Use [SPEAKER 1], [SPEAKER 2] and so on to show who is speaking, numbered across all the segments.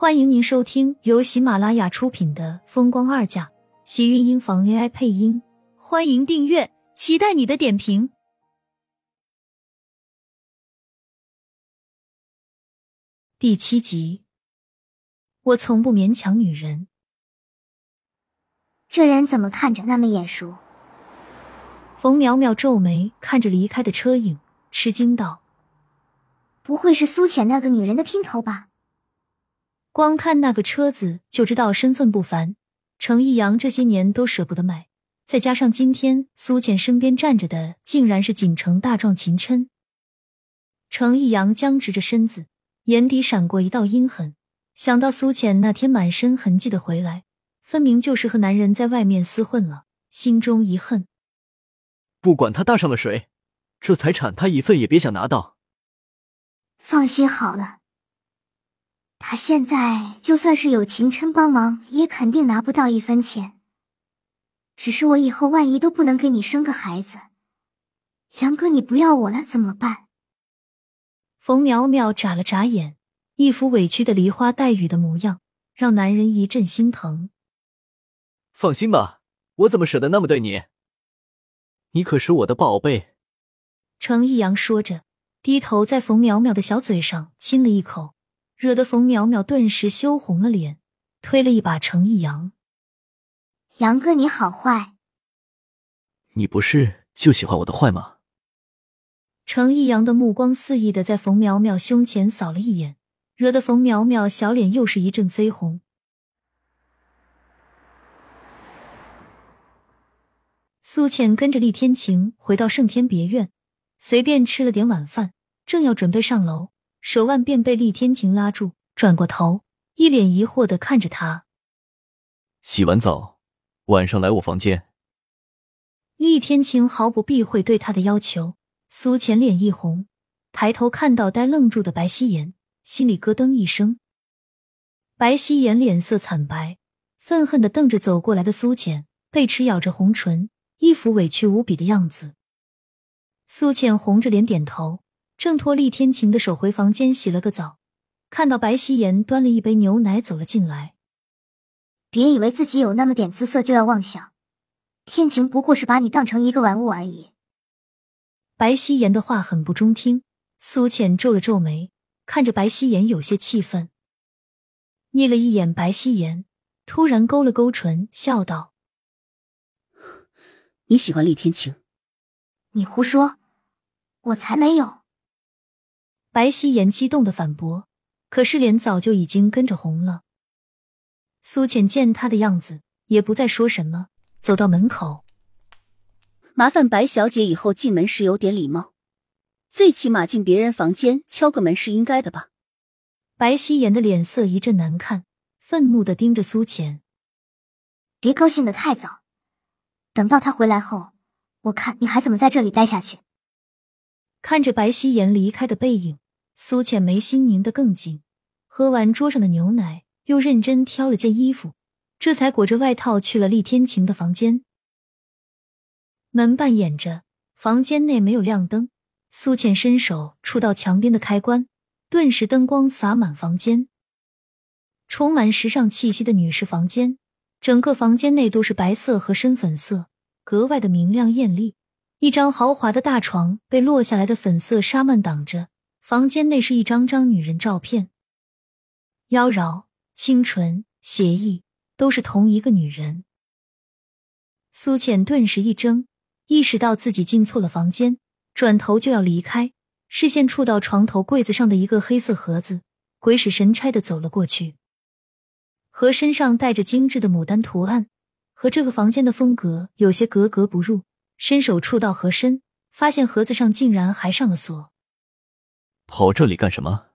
[SPEAKER 1] 欢迎您收听由喜马拉雅出品的《风光二嫁》，喜运音房 AI 配音。欢迎订阅，期待你的点评。第七集，我从不勉强女人。
[SPEAKER 2] 这人怎么看着那么眼熟？
[SPEAKER 1] 冯淼淼皱眉看着离开的车影，吃惊道：“
[SPEAKER 2] 不会是苏浅那个女人的姘头吧？”
[SPEAKER 1] 光看那个车子就知道身份不凡。程逸阳这些年都舍不得买，再加上今天苏浅身边站着的竟然是锦城大壮秦琛，程逸阳僵直着身子。眼底闪过一道阴狠，想到苏浅那天满身痕迹的回来，分明就是和男人在外面厮混了，心中一恨。
[SPEAKER 3] 不管他搭上了谁，这财产他一份也别想拿到。
[SPEAKER 2] 放心好了，他现在就算是有秦琛帮忙，也肯定拿不到一分钱。只是我以后万一都不能给你生个孩子，杨哥你不要我了怎么办？
[SPEAKER 1] 冯淼淼眨了眨眼，一副委屈的梨花带雨的模样，让男人一阵心疼。
[SPEAKER 3] 放心吧，我怎么舍得那么对你？你可是我的宝贝。
[SPEAKER 1] 程逸阳说着，低头在冯淼淼的小嘴上亲了一口，惹得冯淼淼顿时羞红了脸，推了一把程逸阳：“
[SPEAKER 2] 杨哥，你好坏！
[SPEAKER 3] 你不是就喜欢我的坏吗？”
[SPEAKER 1] 程逸阳的目光肆意的在冯淼淼胸前扫了一眼，惹得冯淼淼小脸又是一阵绯红。苏浅跟着厉天晴回到盛天别院，随便吃了点晚饭，正要准备上楼，手腕便被厉天晴拉住，转过头，一脸疑惑的看着他。
[SPEAKER 3] 洗完澡，晚上来我房间。
[SPEAKER 1] 厉天晴毫不避讳对他的要求。苏浅脸一红，抬头看到呆愣住的白希言，心里咯噔一声。白希言脸色惨白，愤恨的瞪着走过来的苏浅，贝齿咬着红唇，一副委屈无比的样子。苏浅红着脸点头，挣脱厉天晴的手，回房间洗了个澡，看到白希言端了一杯牛奶走了进来。
[SPEAKER 2] 别以为自己有那么点姿色就要妄想，天晴不过是把你当成一个玩物而已。
[SPEAKER 1] 白希言的话很不中听，苏浅皱了皱眉，看着白希言有些气愤，睨了一眼白希言，突然勾了勾唇，笑道：“
[SPEAKER 4] 你喜欢厉天晴？
[SPEAKER 2] 你胡说，我才没有！”
[SPEAKER 1] 白希言激动的反驳，可是脸早就已经跟着红了。苏浅见他的样子，也不再说什么，走到门口。
[SPEAKER 4] 麻烦白小姐以后进门时有点礼貌，最起码进别人房间敲个门是应该的吧？
[SPEAKER 1] 白希言的脸色一阵难看，愤怒的盯着苏浅。
[SPEAKER 2] 别高兴的太早，等到他回来后，我看你还怎么在这里待下去。
[SPEAKER 1] 看着白希言离开的背影，苏浅眉心拧得更紧。喝完桌上的牛奶，又认真挑了件衣服，这才裹着外套去了厉天晴的房间。门半掩着，房间内没有亮灯。苏浅伸手触到墙边的开关，顿时灯光洒满房间，充满时尚气息的女士房间。整个房间内都是白色和深粉色，格外的明亮艳丽。一张豪华的大床被落下来的粉色纱幔挡着，房间内是一张张女人照片，妖娆、清纯、写意，都是同一个女人。苏浅顿时一怔。意识到自己进错了房间，转头就要离开，视线触到床头柜子上的一个黑色盒子，鬼使神差的走了过去。盒身上带着精致的牡丹图案，和这个房间的风格有些格格不入。伸手触到盒身，发现盒子上竟然还上了锁。
[SPEAKER 3] 跑这里干什么？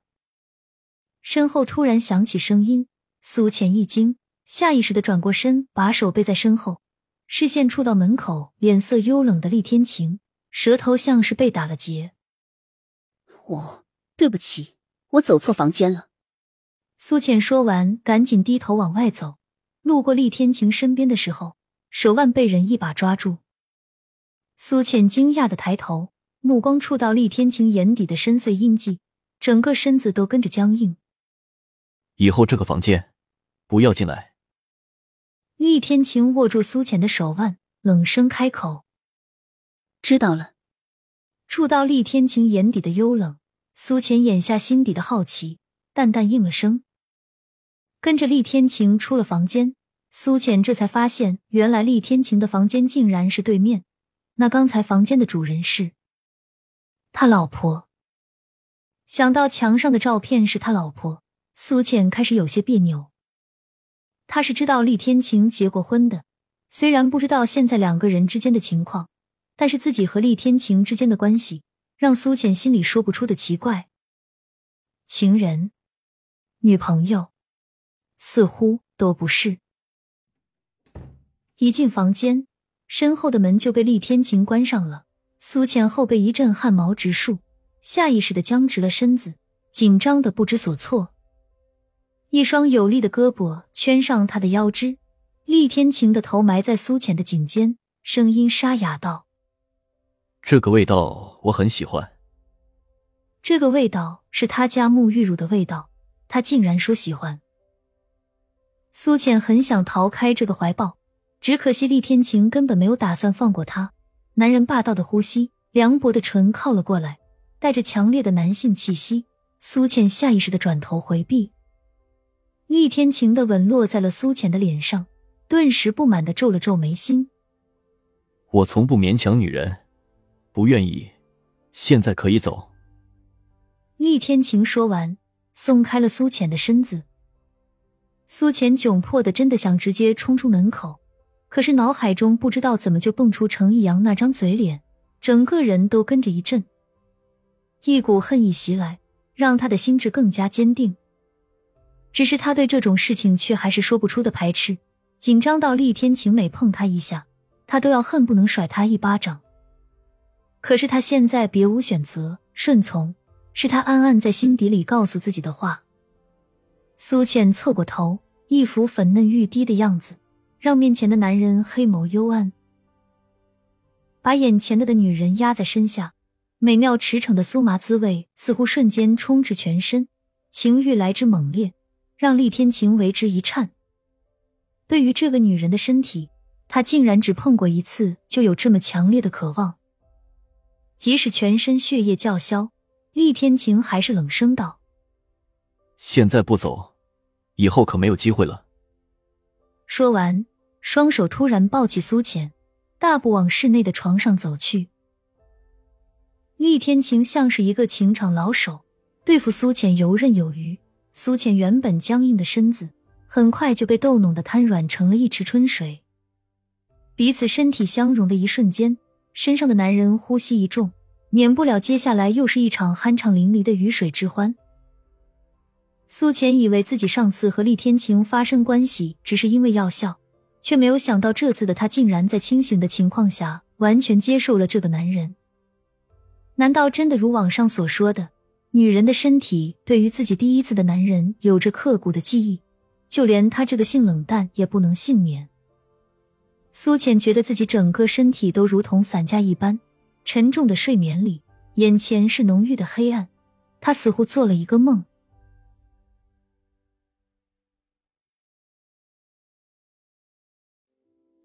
[SPEAKER 1] 身后突然响起声音，苏浅一惊，下意识的转过身，把手背在身后。视线触到门口，脸色幽冷的厉天晴，舌头像是被打了结。
[SPEAKER 4] 我对不起，我走错房间了。
[SPEAKER 1] 苏浅说完，赶紧低头往外走。路过厉天晴身边的时候，手腕被人一把抓住。苏浅惊讶的抬头，目光触到厉天晴眼底的深邃印记，整个身子都跟着僵硬。
[SPEAKER 3] 以后这个房间不要进来。
[SPEAKER 1] 厉天晴握住苏浅的手腕，冷声开口：“
[SPEAKER 4] 知道了。”
[SPEAKER 1] 触到厉天晴眼底的幽冷，苏浅眼下心底的好奇，淡淡应了声，跟着厉天晴出了房间。苏浅这才发现，原来厉天晴的房间竟然是对面。那刚才房间的主人是他老婆。想到墙上的照片是他老婆，苏浅开始有些别扭。他是知道厉天晴结过婚的，虽然不知道现在两个人之间的情况，但是自己和厉天晴之间的关系让苏浅心里说不出的奇怪。情人、女朋友，似乎都不是。一进房间，身后的门就被厉天晴关上了。苏浅后背一阵汗毛直竖，下意识的僵直了身子，紧张的不知所措。一双有力的胳膊圈上他的腰肢，厉天晴的头埋在苏浅的颈间，声音沙哑道：“
[SPEAKER 3] 这个味道我很喜欢。
[SPEAKER 1] 这个味道是他家沐浴乳的味道，他竟然说喜欢。”苏浅很想逃开这个怀抱。只可惜，厉天晴根本没有打算放过他。男人霸道的呼吸，凉薄的唇靠了过来，带着强烈的男性气息。苏浅下意识的转头回避。厉天晴的吻落在了苏浅的脸上，顿时不满的皱了皱眉心。
[SPEAKER 3] 我从不勉强女人，不愿意，现在可以走。
[SPEAKER 1] 厉天晴说完，松开了苏浅的身子。苏浅窘迫的，真的想直接冲出门口。可是脑海中不知道怎么就蹦出程逸阳那张嘴脸，整个人都跟着一震，一股恨意袭来，让他的心智更加坚定。只是他对这种事情却还是说不出的排斥，紧张到厉天晴每碰他一下，他都要恨不能甩他一巴掌。可是他现在别无选择，顺从是他暗暗在心底里告诉自己的话。苏倩侧过头，一副粉嫩欲滴的样子。让面前的男人黑眸幽暗，把眼前的的女人压在身下，美妙驰骋的酥麻滋味似乎瞬间充斥全身，情欲来之猛烈，让厉天晴为之一颤。对于这个女人的身体，他竟然只碰过一次，就有这么强烈的渴望。即使全身血液叫嚣，厉天晴还是冷声道：“
[SPEAKER 3] 现在不走，以后可没有机会了。”
[SPEAKER 1] 说完。双手突然抱起苏浅，大步往室内的床上走去。厉天晴像是一个情场老手，对付苏浅游刃有余。苏浅原本僵硬的身子，很快就被逗弄的瘫软成了一池春水。彼此身体相融的一瞬间，身上的男人呼吸一重，免不了接下来又是一场酣畅淋漓的鱼水之欢。苏浅以为自己上次和厉天晴发生关系，只是因为药效。却没有想到，这次的他竟然在清醒的情况下完全接受了这个男人。难道真的如网上所说的，女人的身体对于自己第一次的男人有着刻骨的记忆，就连他这个性冷淡也不能幸免？苏浅觉得自己整个身体都如同散架一般，沉重的睡眠里，眼前是浓郁的黑暗，他似乎做了一个梦。